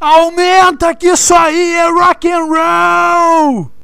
Aumenta que isso aí é rock and roll!